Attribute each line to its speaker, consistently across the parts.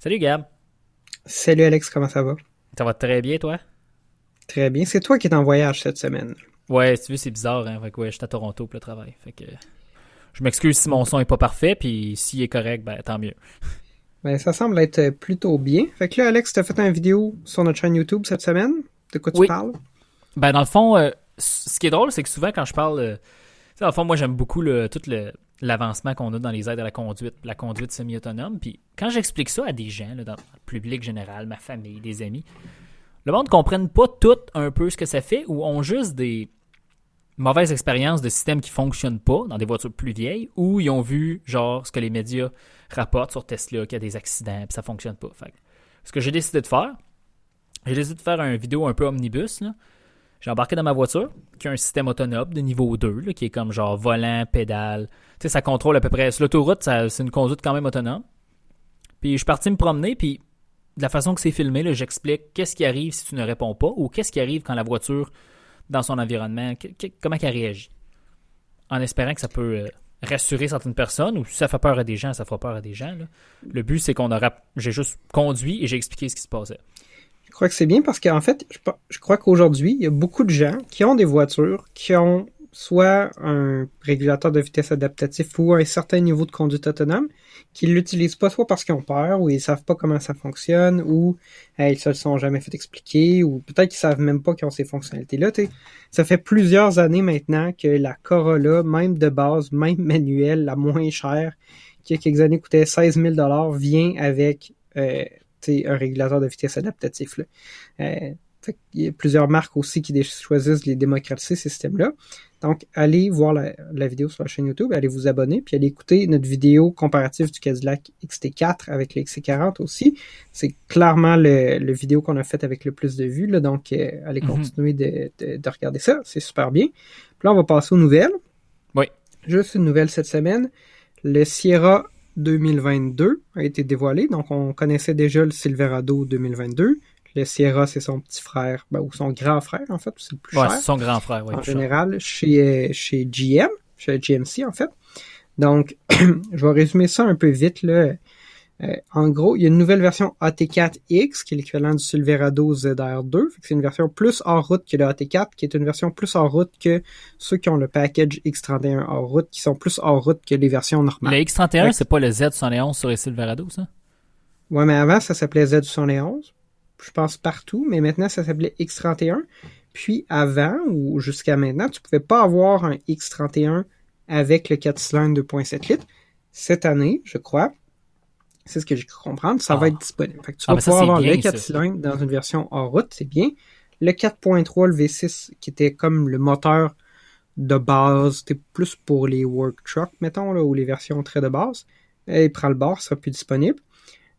Speaker 1: Salut Gab.
Speaker 2: Salut Alex, comment ça va?
Speaker 1: Ça va très bien, toi?
Speaker 2: Très bien. C'est toi qui es en voyage cette semaine.
Speaker 1: Ouais, tu veux, c'est bizarre, hein. Fait que ouais, je suis à Toronto pour le travail. Fait que je m'excuse si mon son est pas parfait, puis s'il est correct, ben tant mieux.
Speaker 2: Ben, ça semble être plutôt bien. Fait que là, Alex, t'as fait une vidéo sur notre chaîne YouTube cette semaine. De quoi tu parles?
Speaker 1: Ben, dans le fond, euh, ce qui est drôle, c'est que souvent, quand je parle... Euh, dans le fond, moi, j'aime beaucoup le, tout l'avancement qu'on a dans les aides à la conduite, la conduite semi-autonome. Puis quand j'explique ça à des gens, dans le public général, ma famille, des amis, le monde ne comprenne pas tout un peu ce que ça fait ou ont juste des mauvaises expériences de systèmes qui fonctionnent pas dans des voitures plus vieilles ou ils ont vu genre ce que les médias rapportent sur Tesla qu'il y a des accidents et ça fonctionne pas. Ce que j'ai décidé de faire, j'ai décidé de faire une vidéo un peu omnibus. J'ai embarqué dans ma voiture qui a un système autonome de niveau 2 qui est comme genre volant, pédale. Tu sais, ça contrôle à peu près. L'autoroute, c'est une conduite quand même autonome. Puis je suis parti me promener, puis de la façon que c'est filmé, j'explique qu'est-ce qui arrive si tu ne réponds pas ou qu'est-ce qui arrive quand la voiture dans son environnement, comment elle réagit. En espérant que ça peut euh, rassurer certaines personnes, ou si ça fait peur à des gens, ça fera peur à des gens. Le but, c'est qu'on aura. J'ai juste conduit et j'ai expliqué ce qui se passait.
Speaker 2: Je crois que c'est bien parce qu'en fait, je crois qu'aujourd'hui, il y a beaucoup de gens qui ont des voitures qui ont soit un régulateur de vitesse adaptatif ou un certain niveau de conduite autonome, qui l'utilisent pas soit parce qu'ils ont peur ou ils savent pas comment ça fonctionne ou ils se le sont jamais fait expliquer ou peut-être qu'ils savent même pas qu'ils ont ces fonctionnalités-là. Ça fait plusieurs années maintenant que la Corolla, même de base, même manuelle, la moins chère, qui a quelques années coûtait 16 000 vient avec euh, un régulateur de vitesse adaptatif. Là. Euh, il y a plusieurs marques aussi qui choisissent de les démocratiser, ces systèmes-là. Donc, allez voir la, vidéo sur la chaîne YouTube, allez vous abonner, puis allez écouter notre vidéo comparative du Cadillac XT4 avec le XC40 aussi. C'est clairement le, vidéo qu'on a fait avec le plus de vues, là, donc euh, allez mhm. continuer de, de, regarder ça, c'est super bien. Puis là, on va passer aux nouvelles.
Speaker 1: Oui.
Speaker 2: Juste une nouvelle cette semaine. Le Sierra 2022 a été dévoilé, donc on connaissait déjà le Silverado 2022. Le Sierra, c'est son petit frère, ben, ou son grand frère, en fait, c'est le plus
Speaker 1: ouais,
Speaker 2: cher.
Speaker 1: son grand frère, oui.
Speaker 2: En général, chez, chez GM, chez GMC, en fait. Donc, je vais résumer ça un peu vite, là. Euh, en gros, il y a une nouvelle version AT4X qui est l'équivalent du Silverado ZR2. C'est une version plus hors route que le AT4, qui est une version plus hors route que ceux qui ont le package X31 hors route, qui sont plus hors route que les versions normales.
Speaker 1: Le X31, c'est pas le Z71 sur les Silverado, ça?
Speaker 2: Ouais, mais avant, ça s'appelait Z71 je pense partout, mais maintenant ça s'appelait X31. Puis avant ou jusqu'à maintenant, tu pouvais pas avoir un X31 avec le 4 cylindres 2.7 litres. Cette année, je crois, c'est ce que j'ai cru comprendre, ça va ah. être disponible. Fait que tu ah, vas pouvoir avoir le 4 cylindres dans une version hors route, c'est bien. Le 4.3, le V6, qui était comme le moteur de base, c'était plus pour les work trucks, mettons, là, ou les versions très de base. il prend le bord, sera plus disponible.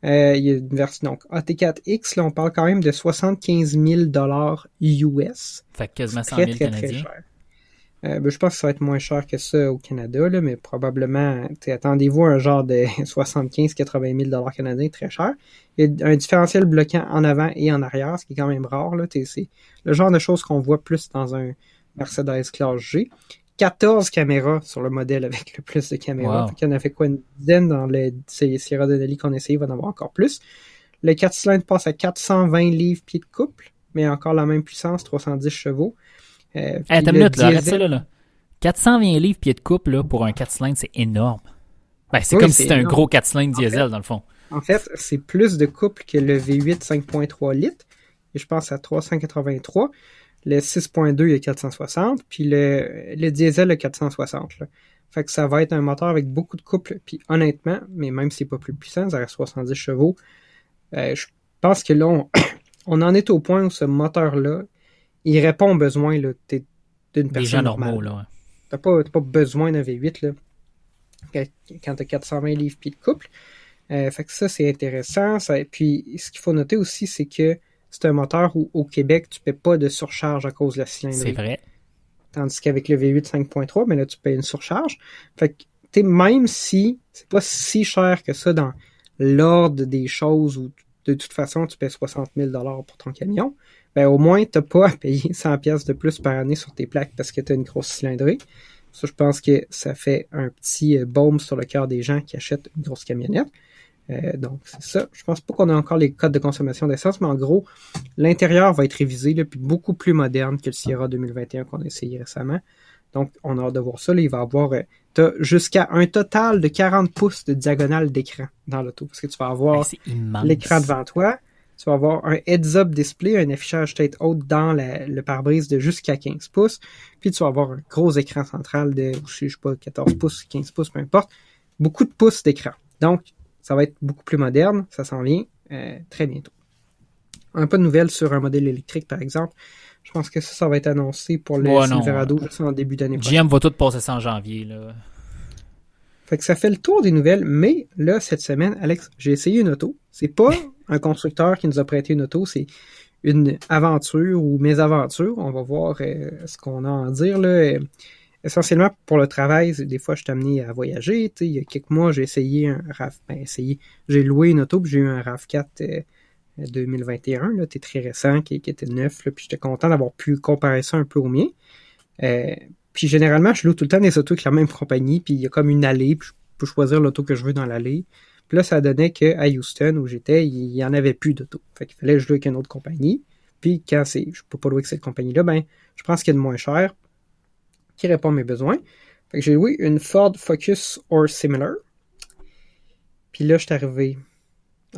Speaker 2: Euh, il y a une version, donc AT4X, là, on parle quand même de 75 000 dollars US.
Speaker 1: Fait quasiment 100 000 très, très, Très cher.
Speaker 2: Euh, ben, je pense que ça va être moins cher que ça au Canada, là, mais probablement, attendez-vous un genre de 75-80 000 dollars canadiens, très cher. Il y a un différentiel bloquant en avant et en arrière, ce qui est quand même rare. C'est le genre de choses qu'on voit plus dans un Mercedes Classe G. 14 caméras sur le modèle avec le plus de caméras. Il y en a fait quoi une dizaine dans les Sierra Denali qu'on essaye, il va en avoir encore plus. Le 4 cylindres passe à 420 livres pieds de couple, mais encore la même puissance, 310 chevaux.
Speaker 1: Euh, attends une minute, là, arrête ça là, 420 livres pieds de couple là, pour un 4 cylindres, c'est énorme. Ben, c'est comme si c'était un gros 4 cylindres diesel dans le fond.
Speaker 2: En fait, c'est plus de couple que le V8 5.3 litres. Et je pense à 383. Le 6.2, il y a 460, puis le, le diesel, a 460. Là. Fait que ça va être un moteur avec beaucoup de couple. Puis honnêtement, mais même si c'est pas plus puissant, ça reste 70 chevaux, euh, je pense que là, on, en est au point où ce moteur-là, il répond aux besoins d'une personne normale.
Speaker 1: là,
Speaker 2: T'as pas, pas besoin d'un V8 là, quand t'as 420 livres pieds de couple. Euh, fait que ça, c'est intéressant. Ça, puis ce qu'il faut noter aussi, c'est que c'est un moteur où au Québec, tu ne paies pas de surcharge à cause de la cylindrée.
Speaker 1: C'est vrai.
Speaker 2: Tandis qu'avec le V8 5.3, mais là, tu payes une surcharge. Fait que, même si c'est pas si cher que ça dans l'ordre des choses où de toute façon, tu payes 60 000 pour ton camion, ben au moins, tu n'as pas à payer 100 pièces de plus par année sur tes plaques parce que tu as une grosse cylindrée. Ça, je pense que ça fait un petit euh, baume sur le cœur des gens qui achètent une grosse camionnette. Euh, donc, c'est ça. Je pense pas qu'on a encore les codes de consommation d'essence, mais en gros, l'intérieur va être révisé, là, puis beaucoup plus moderne que le Sierra 2021 qu'on a essayé récemment. Donc, on a hâte de voir ça. Là, il va avoir euh, jusqu'à un total de 40 pouces de diagonale d'écran dans l'auto. Parce que tu vas avoir l'écran devant toi, tu vas avoir un heads-up display, un affichage tête haute dans le pare-brise de jusqu'à 15 pouces. Puis tu vas avoir un gros écran central de, je sais pas, 14 pouces, 15 pouces, peu importe. Beaucoup de pouces d'écran. Donc, ça va être beaucoup plus moderne. Ça s'en vient euh, très bientôt. Un peu de nouvelles sur un modèle électrique, par exemple. Je pense que ça, ça va être annoncé pour le Silverado en début d'année
Speaker 1: prochaine. GM va tout passer ça en janvier. Là.
Speaker 2: Fait que ça fait le tour des nouvelles, mais là, cette semaine, Alex, j'ai essayé une auto. C'est pas un constructeur qui nous a prêté une auto, c'est une aventure ou mésaventures. On va voir euh, ce qu'on a à en dire. Là. essentiellement, pour le travail, des fois, je suis amené à voyager. Il y a quelques mois, j'ai essayé un RAV... Ben, essayé. J'ai loué une auto, puis j'ai eu un RAV4 2021, là, était très récent, qui, était neuf, là, puis j'étais content d'avoir pu comparer ça un peu au mien. Euh, puis généralement, je loue tout le temps des autos avec la même compagnie, puis il y a comme une allée, puis je peux choisir l'auto que je veux dans l'allée. Puis là, ça donnait qu'à Houston, où j'étais, il y en avait plus d'auto. Fait qu'il fallait que je loue avec une autre compagnie. Puis quand c'est, je peux pas louer avec cette compagnie-là, ben, je prends ce qui est de moins cher, qui répond à mes besoins. Fait que j'ai loué une Ford Focus or similar. Puis là, je suis arrivé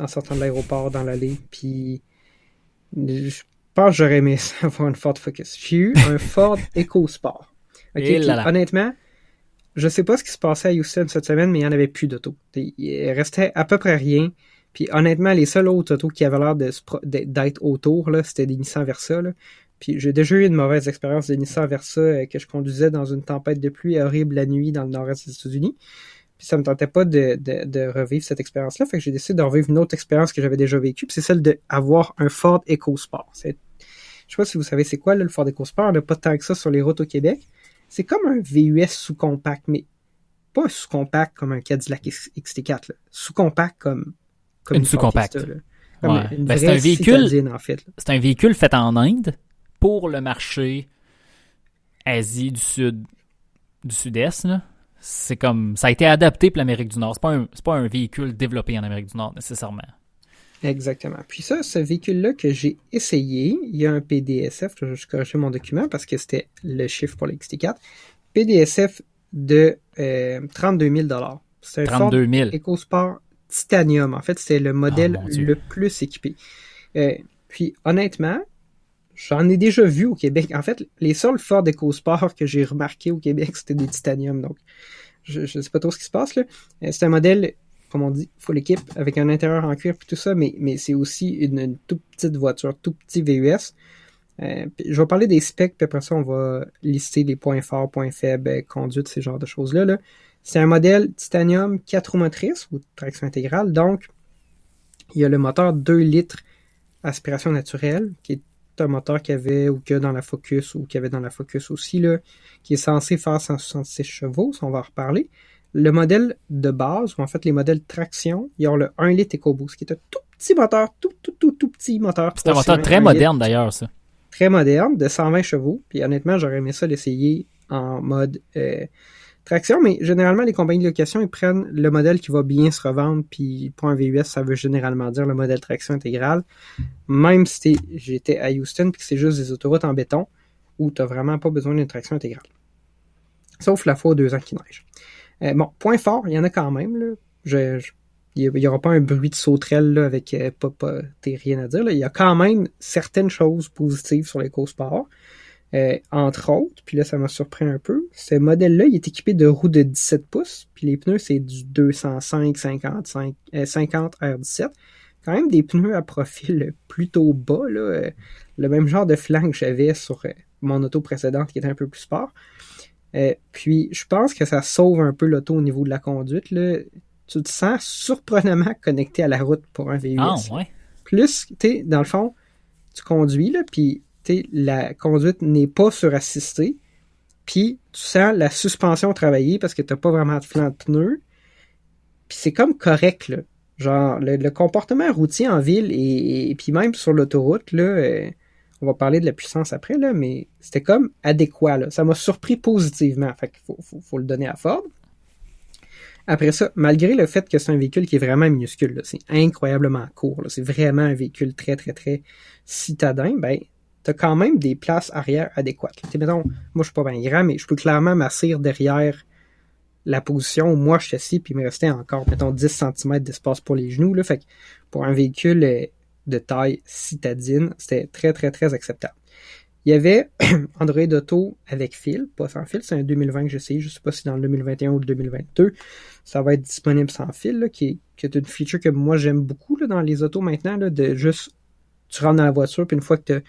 Speaker 2: en sortant de l'aéroport dans l'allée. Puis je pense que j'aurais aimé avoir une Ford Focus. J'ai eu un Ford EcoSport. Okay, honnêtement, je sais pas ce qui se passait à Houston cette semaine, mais il n'y en avait plus d'auto. Il restait à peu près rien. Puis honnêtement, les seuls autres autos qui avaient l'air d'être autour, là, c'était des Nissan Versa. Là. Puis j'ai déjà eu une mauvaise expérience de Nissan Versa euh, que je conduisais dans une tempête de pluie horrible la nuit dans le nord-est des États-Unis. Puis ça me tentait pas de, de, revivre cette expérience-là. Fait que j'ai décidé de revivre une autre expérience que j'avais déjà vécue. Puis c'est celle d'avoir un Ford EcoSport. Je sais pas si vous savez c'est quoi le Ford EcoSport. On n'a pas tant que ça sur les routes au Québec. C'est comme un VUS sous-compact, mais pas un sous-compact comme un Cadillac XT4. Sous-compact comme,
Speaker 1: comme une, sous-compact. Ben, c'est un véhicule. En fait, c'est un véhicule fait en Inde pour le marché Asie du Sud, du Sud-Est. C'est comme ça a été adapté pour l'Amérique du Nord. C'est pas un pas un véhicule développé en Amérique du Nord nécessairement.
Speaker 2: Exactement. Puis ça, ce véhicule-là que j'ai essayé, il y a un PDSF, je vais juste corriger mon document parce que c'était le chiffre pour l'XT4. PDSF de 32 000
Speaker 1: C'est un 32 000.
Speaker 2: EcoSport Titanium. En fait, c'est le modèle oh, le plus équipé. Euh, puis honnêtement, J'en ai déjà vu au Québec. En fait, les seuls Ford EcoSport que j'ai remarqué au Québec, c'était des titanium. Donc, je ne sais pas trop ce qui se passe là. Euh, c'est un modèle, comme on dit, full équipe, avec un intérieur en cuir et tout ça, mais, mais c'est aussi une, toute petite voiture, tout petit VUS. Euh, je vais parler des specs, puis après ça, on va lister les points forts, points faibles, euh, conduite, ces genres de choses-là. -là, c'est un modèle titanium 4 roues motrices ou traction intégrale. Donc, il y a le moteur 2 litres aspiration naturelle, qui est un moteur qu'il y avait ou que dans la Focus ou qu'il y avait dans la Focus aussi, là, qui est censé faire 166 chevaux, on va en reparler. Le modèle de base, ou en fait les modèles traction, ils ont le 1 litre EcoBoost, qui est un tout petit moteur, tout, tout, tout, tout petit moteur.
Speaker 1: C'est un moteur très moderne d'ailleurs, ça.
Speaker 2: Très moderne, de 120 chevaux. Puis honnêtement, j'aurais aimé ça l'essayer en mode euh, traction, mais généralement, les compagnies de location, ils prennent le modèle qui va bien se revendre, puis pour un VUS, ça veut généralement dire le modèle traction intégrale. Même si j'étais à Houston, puis que c'est juste des autoroutes en béton, où tu n'as vraiment pas besoin d'une traction intégrale. Sauf la fois aux deux ans qui neige. Euh, bon, point fort, il y en a quand même. Là. Il n'y aura pas un bruit de sauterelle avec euh, pas, pas rien à dire. Il y a quand même certaines choses positives sur l'éco-sport. Euh, entre autres, puis là ça m'a surpris un peu, ce modèle-là, il est équipé de roues de 17 pouces, puis les pneus c'est du 205 55 50 R17. Quand même des pneus à profil plutôt bas, euh, le même genre de flanc que j'avais sur euh, mon auto précédente qui était un peu plus sport. Puis je pense que ça sauve un peu l'auto au niveau de la conduite. Là. Tu te sens surprenamment connecté à la route pour un VUS.
Speaker 1: Ah ouais.
Speaker 2: Plus, tu dans le fond, tu conduis, là, puis la conduite n'est pas surassistée, puis tu sens la suspension travailler parce que tu n'as pas vraiment de flanc de pneu, puis c'est comme correct, là. Genre, le, comportement routier en ville et, puis même sur l'autoroute, là, euh, on va parler de la puissance après, là, mais c'était comme adéquat. Ça m'a surpris positivement, fait qu'il faut, le donner à Ford. Après ça, malgré le fait que c'est un véhicule qui est vraiment minuscule, c'est incroyablement court, c'est vraiment un véhicule très, très, très citadin, ben, t'as quand même des places arrière adéquates. Moi, je suis pas bien grand, mais je peux clairement m'asseoir derrière la position où moi, je suis assis, puis il me restait encore, mettons, 10 cm d'espace pour les genoux, là. Fait pour un véhicule euh, de taille citadine, c'était très, très, très acceptable. Il y avait Android Auto avec fil, pas sans fil, c'est un 2020 que j'essaye, je sais pas si dans le 2021 ou le 2022, ça va être disponible sans fil, qui, est, une feature que moi j'aime beaucoup dans les autos maintenant, de juste, tu rentres dans la voiture, puis une fois que tu as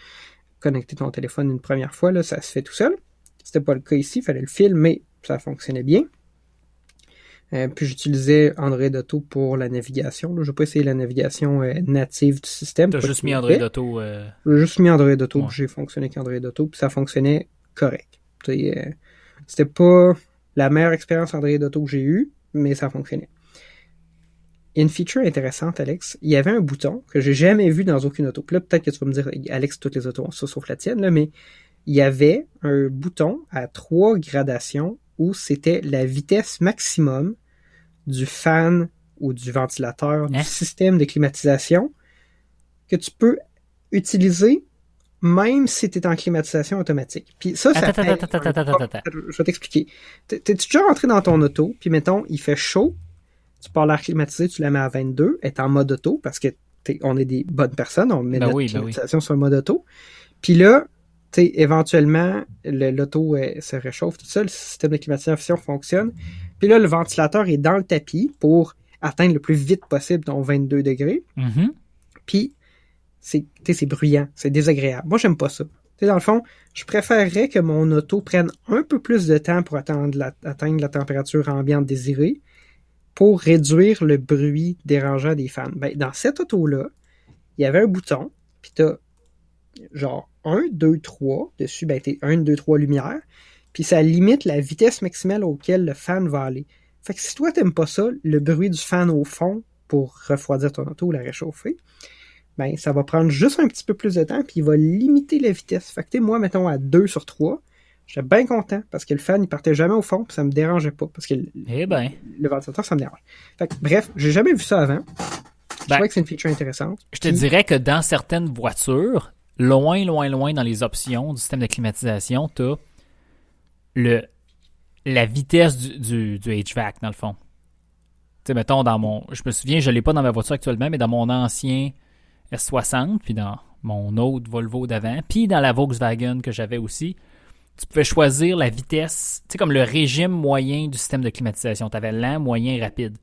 Speaker 2: connecté ton téléphone une première fois, ça se fait tout seul. C'était pas le cas ici, il fallait le fil, mais ça fonctionnait bien. Euh, puis j'utilisais Android Auto pour la navigation. Je n'ai pas essayé la navigation euh, native du système.
Speaker 1: Tu as juste mis Android Auto. Euh...
Speaker 2: J'ai juste mis Android Auto, ouais. j'ai fonctionné avec Android Auto, puis ça fonctionnait correct. Euh, c'était pas la meilleure expérience Android Auto que j'ai eue, mais ça fonctionnait. Il y a une feature intéressante, Alex. Il y avait un bouton que j'ai jamais vu dans aucune auto. Puis là, peut-être que tu vas me dire, Alex, toutes les autos ont ça sauf la tienne, là, mais il y avait un bouton à trois gradations où c'était la vitesse maximum du fan ou du ventilateur, hein? du système de climatisation que tu peux utiliser même si tu es en climatisation automatique. Puis ça, ça
Speaker 1: attends, attends, attends, attends, attends, attends.
Speaker 2: Je vais t'expliquer. T'es-tu déjà rentré dans ton auto, puis mettons, il fait chaud, tu pars l'air climatisé, tu la mets à 22, elle est en mode auto, parce que on est des bonnes personnes, on met
Speaker 1: ben
Speaker 2: notre
Speaker 1: oui,
Speaker 2: climatisation
Speaker 1: ben
Speaker 2: sur le mode auto. Puis là, tu éventuellement, l'auto se réchauffe tout seul, le système de climatisation fonctionne. Puis là, le ventilateur est dans le tapis pour atteindre le plus vite possible ton 22 degrés.
Speaker 1: Mm -hmm.
Speaker 2: Puis, c'est bruyant, c'est désagréable. Moi, j'aime pas ça. T'sais, dans le fond, je préférerais que mon auto prenne un peu plus de temps pour atteindre la, atteindre la température ambiante désirée pour réduire le bruit dérangeant des fans. Ben, dans cette auto-là, il y avait un bouton, puis t'as genre 1, 2, 3 dessus, ben t'es 1, 2, 3 lumières, puis ça limite la vitesse maximale auquel le fan va aller. Fait que si toi t'aimes pas ça, le bruit du fan au fond pour refroidir ton auto ou la réchauffer, ben ça va prendre juste un petit peu plus de temps, puis il va limiter la vitesse. Fait que moi, mettons à 2 sur 3, j'étais bien content parce que le fan il partait jamais au fond, puis ça me dérangeait pas. Parce que
Speaker 1: eh ben.
Speaker 2: le ventilateur, ça me dérange. Fait que, bref, j'ai jamais vu ça avant. Je
Speaker 1: Ben,
Speaker 2: trouvais que c'est une feature intéressante.
Speaker 1: Je te dirais que dans certaines voitures, loin, loin, loin dans les options du système de climatisation, tu as le, la vitesse du, du, du HVAC, dans le fond. Tu sais, mettons, dans mon. Je me souviens, je ne l'ai pas dans ma voiture actuellement, mais dans mon ancien S60, puis dans mon autre Volvo d'avant, puis dans la Volkswagen que j'avais aussi, tu pouvais choisir la vitesse, tu sais, comme le régime moyen du système de climatisation. Tu avais lent, moyen, rapide.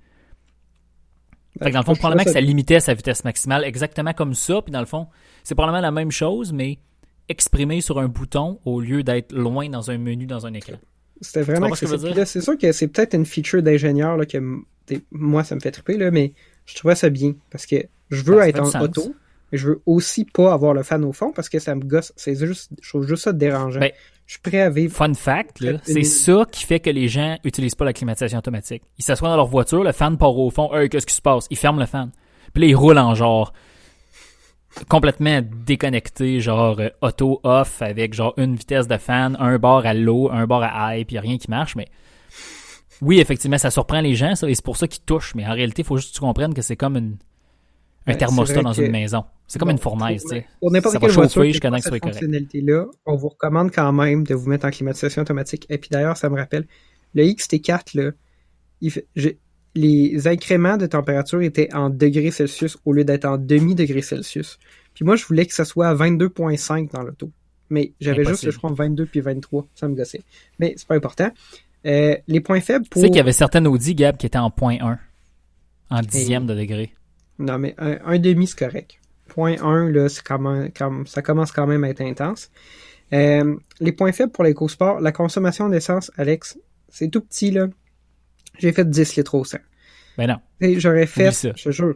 Speaker 1: Fait que dans le fond, probablement que ça limitait sa vitesse maximale exactement comme ça. Puis dans le fond, c'est probablement la même chose, mais exprimé sur un bouton au lieu d'être loin dans un menu dans un écran.
Speaker 2: C'était vraiment C'est sûr que c'est peut-être une feature d'ingénieur là, que moi, ça me fait triper, là, mais je trouvais ça bien parce que je veux
Speaker 1: ça
Speaker 2: être en auto, mais je veux aussi pas avoir le fan au fond parce que ça me gosse. C'est juste, je trouve juste ça dérangeant.
Speaker 1: Ben,
Speaker 2: je suis prêt à vivre.
Speaker 1: Fun fact,
Speaker 2: Une
Speaker 1: c'est ça qui fait que les gens utilisent pas la climatisation automatique. Ils s'assoient dans leur voiture, le fan part au fond, hey, qu'est-ce qui se passe? Ils ferment le fan. Puis là, ils roulent en genre complètement déconnecté, genre euh, auto off avec genre une vitesse de fan, un bar à low, un bar à high, puis rien qui marche, mais oui, effectivement, ça surprend les gens, ça, et c'est pour ça qu'ils touchent, mais en réalité, il faut juste que tu comprennes que c'est comme une, un
Speaker 2: Ben,
Speaker 1: thermostat dans
Speaker 2: que-
Speaker 1: une maison. C'est comme
Speaker 2: Bon,
Speaker 1: une fournaise, tu sais.
Speaker 2: Pour n'importe quelle voiture cette fonctionnalité-là, on vous recommande quand même de vous mettre en climatisation automatique. Et puis d'ailleurs, ça me rappelle, le XT4, là, il fait- les incréments de température étaient en degrés Celsius au lieu d'être en demi-degrés Celsius. Puis moi, je voulais que ça soit à 22.5 dans l'auto. Mais j'avais juste, je crois, 22 puis 23. Ça me gossait. Mais c'est pas important. Euh, les points faibles
Speaker 1: Tu
Speaker 2: pour...
Speaker 1: sais qu'il y avait certaines Audi, Gab, qui étaient en point 1, en dixième de degré.
Speaker 2: Non, mais un, un demi, c'est correct. Point 1, là, quand ça commence quand même à être intense. Euh, les points faibles pour l'éco-sport, la consommation d'essence, Alex, c'est tout petit, là. J'ai fait 10 litres au 100.
Speaker 1: Ben non.
Speaker 2: J'aurais fait, je te jure.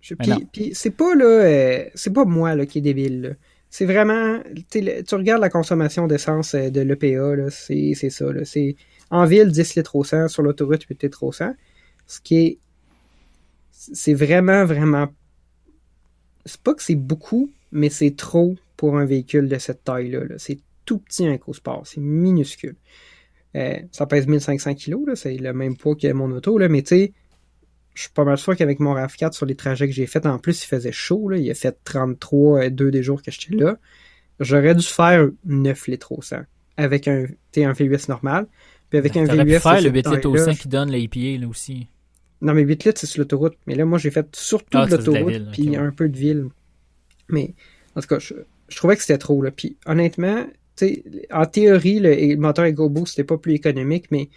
Speaker 2: Je-. Puis, puis c'est pas, là, euh, c'est pas moi, là, qui est débile. C'est vraiment, tu regardes la consommation d'essence euh, de l'EPA, c'est ça. C'est en ville 10 litres au 100, sur l'autoroute 8 litres au 100. Ce qui est, c'est vraiment, vraiment, c'est pas que c'est beaucoup, mais c'est trop pour un véhicule de cette taille-là. là. C'est tout petit un EcoSport, c'est minuscule. Euh, ça pèse 1500 kg, c'est le même poids que mon auto, là, mais tu sais, je suis pas mal sûr qu'avec mon RAV4 sur les trajets que j'ai faits, en plus, il faisait chaud, là, il a fait 33 euh, deux des jours que j'étais là. J'aurais dû faire 9 litres au 100 avec un, un VUS normal. Puis avec
Speaker 1: ben, un VUS. pu faire le 8 litres au 100 qui donne l'APA là aussi.
Speaker 2: Non, mais 8 litres, c'est sur l'autoroute. Mais là, moi, j'ai fait surtout ah, l'autoroute, puis un peu de ville. Mais, en tout cas, je, trouvais que c'était trop, là. Puis, honnêtement, en théorie, le, moteur EcoBoost, c'était pas plus économique, mais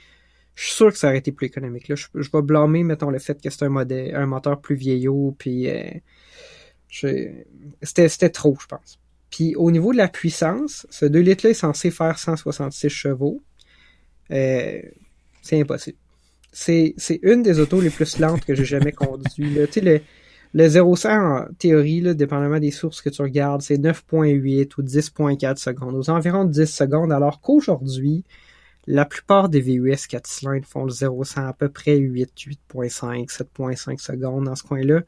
Speaker 2: je suis sûr que ça aurait été plus économique. Là. Je, vais blâmer, mettons, le fait que c'est un, un moteur plus vieillot, puis euh, c'était trop, je pense. Puis au niveau de la puissance, ce 2 litres-là est censé faire 166 chevaux. Euh, c'est impossible. C'est une des autos les plus lentes que j'ai jamais conduit. Tu sais, le, le 0-100, en théorie, dépendamment des sources que tu regardes, c'est 9.8 ou 10.4 secondes, aux environs de 10 secondes, alors qu'aujourd'hui, la plupart des VUS 4 cylindres font le 0-100 à peu près 8, 8.5, 7.5 secondes dans ce coin-là.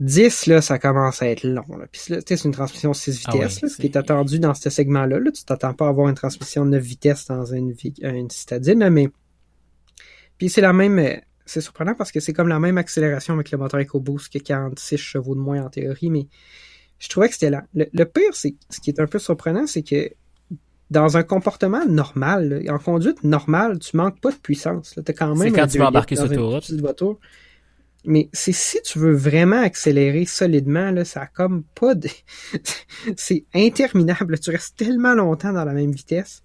Speaker 2: 10, là, ça commence à être long. Là. Puis là, c'est une transmission 6 ah vitesses, ce qui est attendu dans ce segment-là. Là. Tu t'attends pas à avoir une transmission 9 vitesses dans une, une citadine, mais... Puis c'est la même... Euh, c'est surprenant parce que c'est comme la même accélération avec le moteur EcoBoost que 46 chevaux de moins en théorie, mais je trouvais que c'était là. Le, pire, c'est ce qui est un peu surprenant, c'est que dans un comportement normal, en conduite normale, tu manques pas de puissance. Tu quand même.
Speaker 1: C'est quand tu vas embarquer sur
Speaker 2: voiture. Mais c'est si tu veux vraiment accélérer solidement, là, ça a comme pas de. c'est interminable. Tu restes tellement longtemps dans la même vitesse.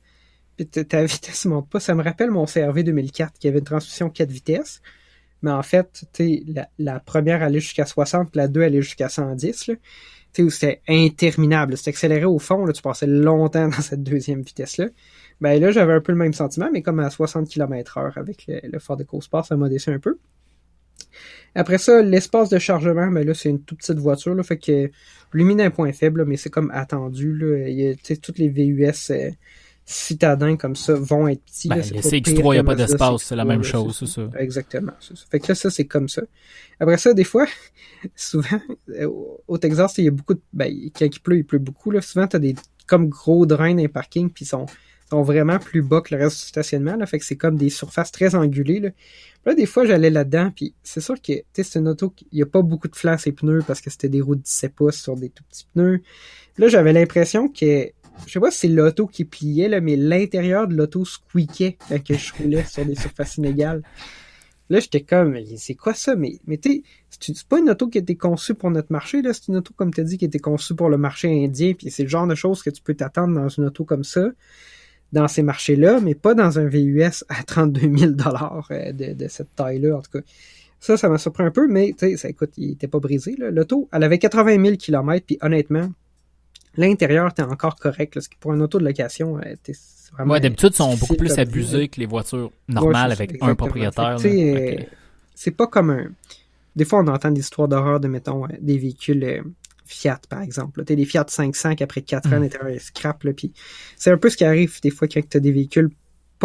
Speaker 2: Puis ta vitesse monte pas. Ça me rappelle mon CRV 2004 qui avait une transmission 4 vitesses. Mais en fait, la, la première allait jusqu'à 60, la 2 allait jusqu'à 110. Là où c'était interminable. C'était accéléré au fond, là, tu passais longtemps dans cette deuxième vitesse-là. Ben là, j'avais un peu le même sentiment, mais comme à 60 km heure avec le, le Ford EcoSport, ça m'a déçu un peu. Après ça, l'espace de chargement, ben là, c'est une toute petite voiture, là, fait que lui mis un point faible, mais c'est comme attendu. Là. Il y a, toutes les VUS euh, citadins comme ça vont être petits.
Speaker 1: Ben, CX3, il n'y a pas d'espace, c'est la même chose, c'est ça.
Speaker 2: Exactement. Ça. Fait que là, ça, c'est comme ça. Après ça, des fois, souvent, euh, au Texas, il y a beaucoup de. Ben, quand il pleut, il pleut beaucoup. Là. Souvent, tu as des comme gros drains dans les parkings, puis ils sont, sont vraiment plus bas que le reste du stationnement. Là, fait que c'est comme des surfaces très angulées. Là. là des fois, j'allais là-dedans, puis c'est sûr que c'est une auto il n'y a pas beaucoup de flancs et pneus parce que c'était des roues de 17 pouces sur des tout petits pneus. là, j'avais l'impression que je sais pas si c'est l'auto qui pliait, mais l'intérieur de l'auto squeakait quand je roulais sur des surfaces inégales. Là, j'étais comme, c'est quoi ça? Mais, mais tu c'est pas une auto qui a été conçue pour notre marché, là? C'est une auto, comme tu as dit, qui a été conçue pour le marché indien. Puis c'est le genre de choses que tu peux t'attendre dans une auto comme ça, dans ces marchés-là, mais pas dans un VUS à 32 000 euh, de, de cette taille-là, en tout cas. Ça, ça m'a surpris un peu, mais tu sais, écoute, il était pas brisé. L'auto, elle avait 80 000 km, puis honnêtement, L'intérieur était encore correct. Là, pour une auto de location, euh,
Speaker 1: vraiment. Ouais, d'habitude, ils sont beaucoup plus abusés que les voitures normales avec un propriétaire.
Speaker 2: Euh, c'est pas comme un. Des fois, on entend des histoires d'horreur de, mettons, euh, des véhicules Fiat, par exemple. Tu des Fiat 500 qui, après 4 ans, étaient mm. scrap. Puis c'est un peu ce qui arrive des fois quand tu as des véhicules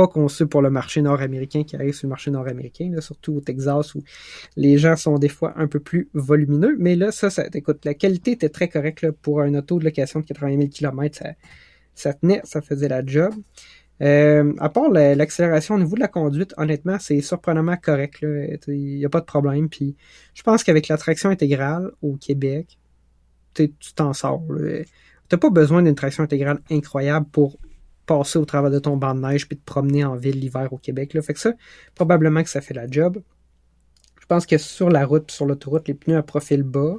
Speaker 2: conçu pour le marché nord-américain qui arrive sur le marché nord-américain, surtout au Texas où les gens sont des fois un peu plus volumineux. Mais là, ça, ça écoute, la qualité était très correcte pour un auto de location de 80 000 km. Ça, ça tenait, ça faisait la job. Euh, à part l'accélération au niveau de la conduite, honnêtement, c'est surprenamment correct. Il n'y a pas de problème. Puis je pense qu'avec la traction intégrale au Québec, tu t'en sors. Tu n'as pas besoin d'une traction intégrale incroyable pour passer au travers de ton banc de neige puis te promener en ville l'hiver au Québec. Là. Fait que ça, probablement que ça fait la job. Je pense que sur la route, sur l'autoroute, les pneus à profil bas,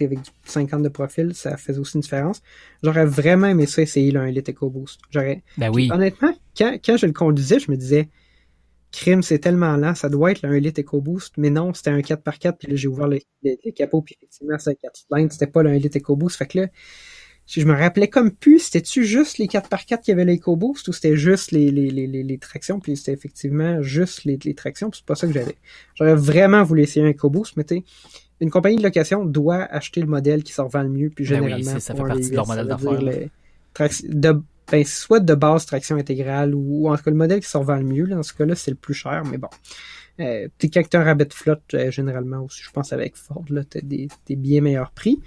Speaker 2: avec du 50 de profil, ça faisait aussi une différence. J'aurais vraiment aimé ça essayer le 1 litre EcoBoost. J'aurais.
Speaker 1: Ben oui.
Speaker 2: honnêtement, quand, quand je le conduisais, je me disais, crime, c'est tellement lent, ça doit être le 1 litre EcoBoost, mais non, c'était un 4x4, puis là, j'ai ouvert les, capots, puis effectivement, c'est un 4 cylindres, c'était pas le 1 litre EcoBoost. Fait que là, si je me rappelais comme plus, c'était-tu juste les 4x4 qui avaient l'EcoBoost ou c'était juste les, les, les, les, tractions, puis c'était effectivement juste les, les tractions, c'est pas ça que j'avais. J'aurais vraiment voulu essayer un EcoBoost, mais tu une compagnie de location doit acheter le modèle qui s'en vend le mieux, puis ben généralement,
Speaker 1: ça fait partie de leur modèle d'affaires.
Speaker 2: De, ben, soit de base traction intégrale ou, en tout cas le modèle qui s'en vend le mieux, dans ce cas-là, c'est le plus cher, mais bon. Euh, quand tu as un rabais de flotte, euh, généralement aussi, je pense avec Ford, là, t'as des, des bien meilleurs prix.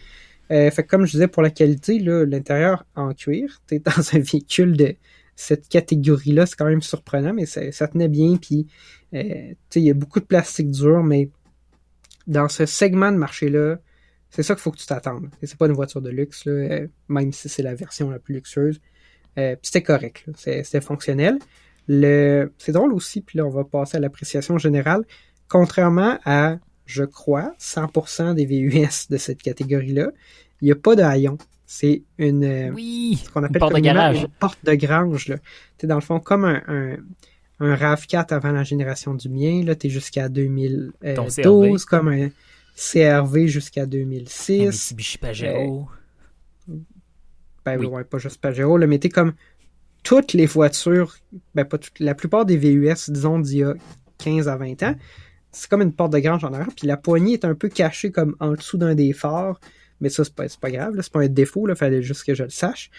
Speaker 2: Euh, fait comme je disais, pour la qualité, l'intérieur en cuir, tu es dans un véhicule de cette catégorie-là, c'est quand même surprenant, mais ça, ça tenait bien. Puis, euh, il y a beaucoup de plastique dur, mais dans ce segment de marché-là, c'est ça qu'il faut que tu t'attendes. C'est pas une voiture de luxe, là, euh, même si c'est la version la plus luxueuse. Euh, c'était correct, c'était fonctionnel. Le, c'est drôle aussi, puis là on va passer à l'appréciation générale. Contrairement à, je crois, 100% des VUS de cette catégorie-là, il n'y a pas de haillon. C'est une, euh,
Speaker 1: oui,
Speaker 2: ce qu'on appelle porte de garage. une porte de grange. Là. dans le fond comme un, un, un RAV4 avant la génération du mien. Là, t'es jusqu'à 2012, comme un CRV jusqu'à 2006. Un
Speaker 1: Pajero.
Speaker 2: Euh, ben oui. ouais, pas juste Pajero, là, mais t'es comme toutes les voitures, ben pas toutes, la plupart des VUS, disons, d'il y a 15 à 20 ans, c'est comme une porte de grange en arrière, puis la poignée est un peu cachée comme en dessous d'un des phares. Mais ça, c'est pas, pas grave, c'est pas un défaut, il fallait juste que je le sache.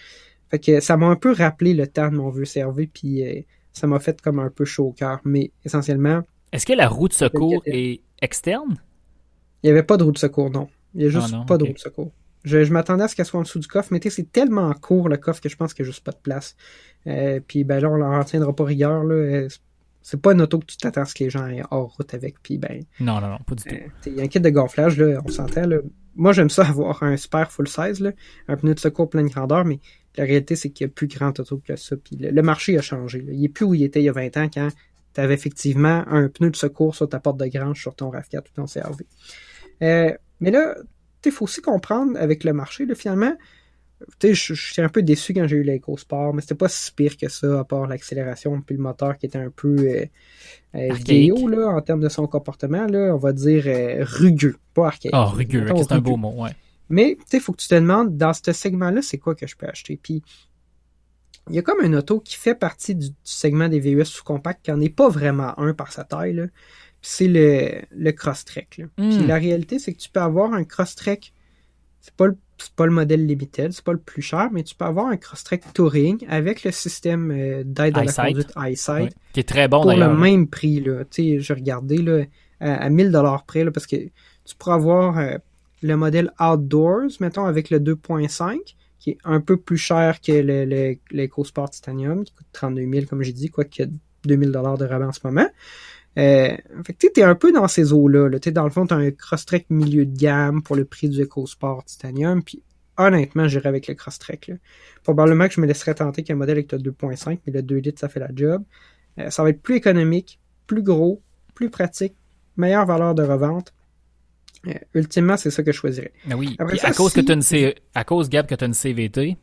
Speaker 2: Fait que ça m'a un peu rappelé le temps de mon vieux cerveau, puis euh, ça m'a fait comme un peu chaud au cœur. Mais essentiellement.
Speaker 1: Est-ce que la roue de secours est externe?
Speaker 2: Il n'y avait pas de roue de secours, non. Il n'y a ah juste pas de roue de secours. Je, m'attendais à ce qu'elle soit en dessous du coffre, mais c'est tellement court le coffre que je pense qu'il n'y a juste pas de place. Euh, puis ben là, on n'en tiendra pas rigueur. Là. Euh, c'est pas une auto que tu t'attends à ce que les gens aient hors route avec. Puis ben.
Speaker 1: Non, non, non, pas du tout.
Speaker 2: Il y a un kit de gonflage, là, on s'entend. Là moi, j'aime ça avoir un super full size, là, un pneu de secours pleine grandeur, mais la réalité, c'est qu'il y a plus grand auto que ça. Puis le, marché a changé. Il est plus où il était il y a 20 ans quand tu avais effectivement un pneu de secours sur ta porte de grange sur ton RAV4 ou ton CRV. Euh, mais là, il faut aussi comprendre avec le marché, là, finalement, je, je suis un peu déçu quand j'ai eu l'EcoSport, mais c'était pas si pire que ça, à part l'accélération puis le moteur qui était un peu euh, euh là, en termes de son comportement, là, on va dire euh, rugueux, pas archaïque.
Speaker 1: Ah, rugueux, c'est un beau mot, ouais.
Speaker 2: Mais, tu sais, il faut que tu te demandes, dans ce segment-là, c'est quoi que je peux acheter? Puis, il y a comme un auto qui fait partie du, segment des VUS sous-compact, qui n'en est pas vraiment un par sa taille, là. c'est le, le Crosstrek, Puis hmm. la réalité, c'est que tu peux avoir un Crosstrek, c'est pas le c'est pas le modèle limited, c'est pas le plus cher, mais tu peux avoir un Crosstrek Touring avec le système euh, d'aide à la conduite EyeSight.
Speaker 1: qui est très bon
Speaker 2: Pour le même prix, là. Tu sais, j'ai regardé, là, à, 1000 dollars près, là, parce que tu pourras avoir euh, le modèle Outdoors, mettons, avec le 2.5, qui est un peu plus cher que l'EcoSport Titanium, qui coûte 32 000, comme j'ai dit, quoi a 2000 dollars de rabais en ce moment. Euh, fait que tu es un peu dans ces eaux-là. Là. Dans le fond, tu as un Crosstrek milieu de gamme pour le prix du EcoSport Titanium. Puis honnêtement, j'irais avec le Crosstrek. Probablement que je me laisserais tenter qu'un modèle avec le 2.5, mais le 2 litres, ça fait la job. Euh, ça va être plus économique, plus gros, plus pratique, meilleure valeur de revente. Euh, ultimement, c'est ça que je choisirais.
Speaker 1: Mais oui, à, cause que une à cause, Gab, que tu as une CVT,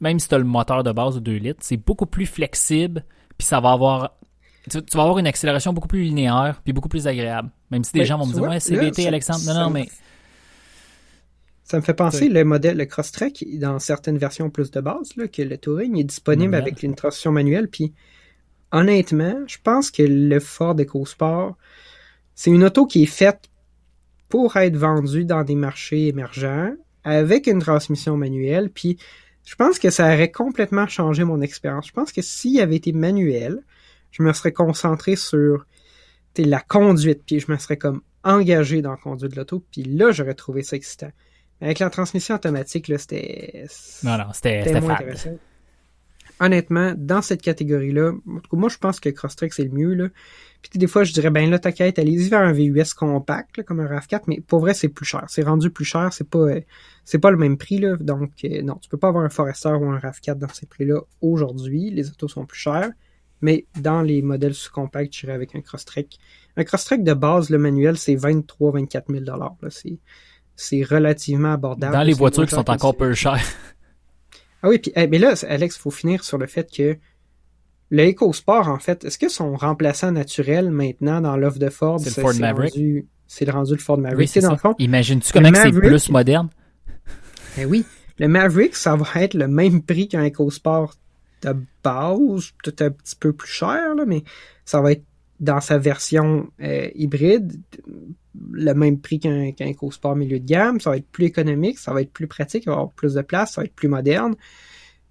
Speaker 1: même si tu as le moteur de base de 2 litres, c'est beaucoup plus flexible, puis ça va avoir tu, vas avoir une accélération beaucoup plus linéaire puis beaucoup plus agréable. Même si des gens vont me dire Ouais, CVT, Alexandre. Non, non, mais.
Speaker 2: Ça me fait penser le modèle, le Crosstrek, dans certaines versions plus de base, là, que le Touring est disponible avec une transmission manuelle. Puis, honnêtement, je pense que le Ford EcoSport, c'est une auto qui est faite pour être vendue dans des marchés émergents avec une transmission manuelle. Puis, je pense que ça aurait complètement changé mon expérience. Je pense que s'il avait été manuel, je me serais concentré sur la conduite, puis je me serais comme engagé dans la conduite de l'auto, puis là, j'aurais trouvé ça excitant. avec la transmission automatique, là, c'était...
Speaker 1: Non, non, c'était moins intéressant.
Speaker 2: Honnêtement, dans cette catégorie-là, moi, je pense que Crosstrek, c'est le mieux, là. Puis des fois, je dirais, ben là, t'inquiète, allez-y vers un VUS compact, comme un RAV4, mais pour vrai, c'est plus cher. C'est rendu plus cher, c'est pas, c'est pas le même prix, là. Donc, euh, non, tu peux pas avoir un Forester ou un RAV4 dans ces prix-là aujourd'hui. Les autos sont plus chères. Mais dans les modèles sous-compacts, j'irais avec un Crosstrek. Un Crosstrek de base, le manuel, c'est 23-24 000 là, C'est relativement abordable.
Speaker 1: Dans les voitures qui sont encore peu chères.
Speaker 2: Ah oui, puis, mais là, Alex, il faut finir sur le fait que le EcoSport, en fait, est-ce que son remplaçant naturel maintenant dans l'offre de Ford,
Speaker 1: c'est le Ford Maverick?
Speaker 2: C'est le rendu le Ford Maverick. Oui, dans le fond?
Speaker 1: Imagines-tu comment c'est plus moderne?
Speaker 2: Eh oui. Le Maverick, ça va être le même prix qu'un EcoSport de base, peut-être un petit peu plus cher, là, mais ça va être dans sa version euh, hybride, le même prix qu'un qu'un EcoSport milieu de gamme, ça va être plus économique, ça va être plus pratique, il va avoir plus de place, ça va être plus moderne.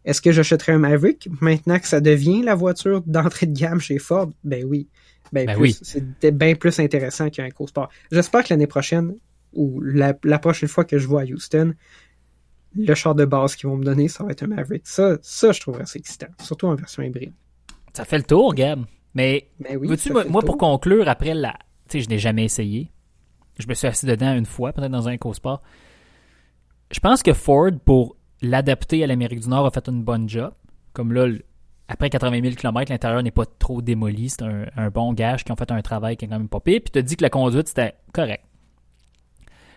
Speaker 2: Est-ce que j'achèterais un Maverick maintenant que ça devient la voiture d'entrée de gamme chez Ford? Ben oui. Ben, ben oui. C'était bien plus intéressant qu'un EcoSport. J'espère que l'année prochaine, ou la, la prochaine fois que je vois à Houston, le char de base qu'ils vont me donner, ça va être un Maverick. Ça, ça je trouverais assez excitant, surtout en version hybride.
Speaker 1: Ça fait le tour, Gab. Mais,
Speaker 2: Ben oui,
Speaker 1: veux-tu, moi, pour conclure, après la. Tu sais, je n'ai jamais essayé. Je me suis assis dedans une fois, peut-être dans un EcoSport. Je pense que Ford, pour l'adapter à l'Amérique du Nord, a fait une bonne job. Comme là, après 80 000 km, l'intérieur n'est pas trop démoli. C'est un, un bon gage qui ont fait un travail qui est quand même pas pire. Puis tu as dit que la conduite, c'était correct.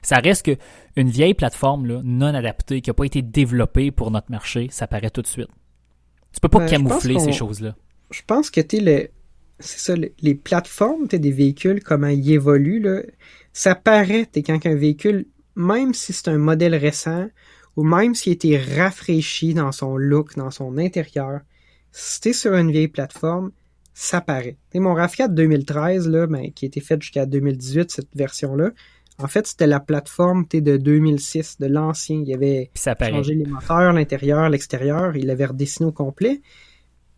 Speaker 1: Ça reste que une vieille plateforme là, non adaptée, qui n'a pas été développée pour notre marché, ça paraît tout de suite. Tu peux pas
Speaker 2: pense
Speaker 1: camoufler ces choses-là.
Speaker 2: je pense que t'es le c'est ça le- les plateformes t'es des véhicules comment ils évoluent là ça paraît t'es quand un véhicule même si c'est un modèle récent ou même s'il a été rafraîchi dans son look dans son intérieur si t'es sur une vieille plateforme ça paraît T'sais, mon RAV4 2013 là ben, qui a été fait jusqu'à 2018 cette version là en fait c'était la plateforme de 2006 de l'ancien il y avait changé les moteurs, l'intérieur, l'extérieur, il l'avait redessiné au complet.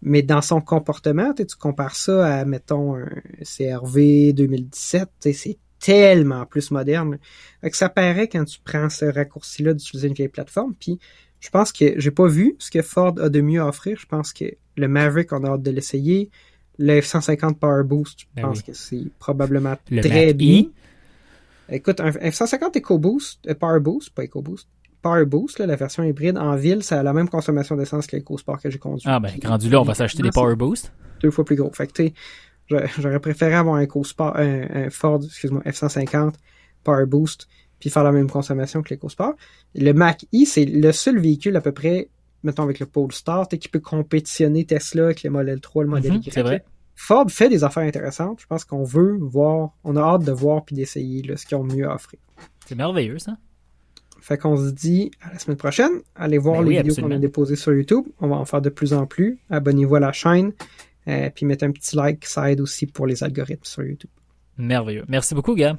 Speaker 2: Mais dans son comportement, tu compares ça à, mettons, un CRV 2017, tu sais, c'est tellement plus moderne. Fait que ça paraît quand tu prends ce raccourci-là d'utiliser une vieille plateforme. Puis je pense que j'ai pas vu ce que Ford a de mieux à offrir. Je pense que le Maverick, on a hâte de l'essayer. Le F-150 Power Boost, je
Speaker 1: Ben
Speaker 2: pense
Speaker 1: oui.
Speaker 2: que c'est probablement
Speaker 1: Le
Speaker 2: très
Speaker 1: Mach-E.
Speaker 2: bien. Écoute, un F-150 EcoBoost, euh, Power Boost, pas EcoBoost, Power Boost, là, la version hybride en ville, ça a la même consommation d'essence que l'EcoSport que j'ai conduit.
Speaker 1: Ah ben, rendu là, on va s'acheter des
Speaker 2: c'est
Speaker 1: Power Boost.
Speaker 2: Deux fois plus gros. Fait que, tu sais, j'aurais- préféré avoir un EcoSport, un, un Ford, excuse-moi, F-150 Power Boost, puis faire la même consommation que l'EcoSport. Le Mach-E, c'est le seul véhicule à peu près, mettons avec le Polestar, tu sais, qui peut compétitionner Tesla avec le modèle 3, le modèle
Speaker 1: Mhm,
Speaker 2: Y.
Speaker 1: c'est vrai.
Speaker 2: Ford fait des affaires intéressantes. Je pense qu'on veut voir, on a hâte de voir puis d'essayer là, ce qu'ils ont de mieux à offrir.
Speaker 1: C'est merveilleux, ça.
Speaker 2: Fait qu'on se dit à la semaine prochaine. Allez voir
Speaker 1: Ben
Speaker 2: les
Speaker 1: oui,
Speaker 2: vidéos
Speaker 1: absolument.
Speaker 2: qu'on a déposées sur YouTube. On va en faire de plus en plus. Abonnez-vous à la chaîne. Euh, puis mettez un petit like, ça aide aussi pour les algorithmes sur YouTube.
Speaker 1: Merveilleux. Merci beaucoup, Gab.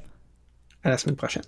Speaker 2: À la semaine prochaine.